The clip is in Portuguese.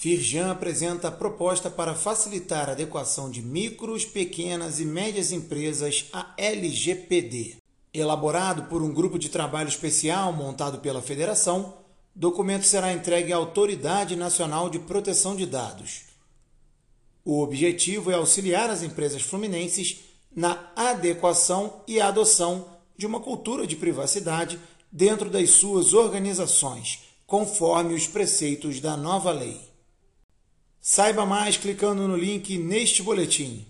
Firjan apresenta a proposta para facilitar a adequação de micros, pequenas e médias empresas à LGPD. Elaborado por um grupo de trabalho especial montado pela Federação, documento será entregue à Autoridade Nacional de Proteção de Dados. O objetivo é auxiliar as empresas fluminenses na adequação e adoção de uma cultura de privacidade dentro das suas organizações, conforme os preceitos da nova lei. Saiba mais clicando no link neste boletim.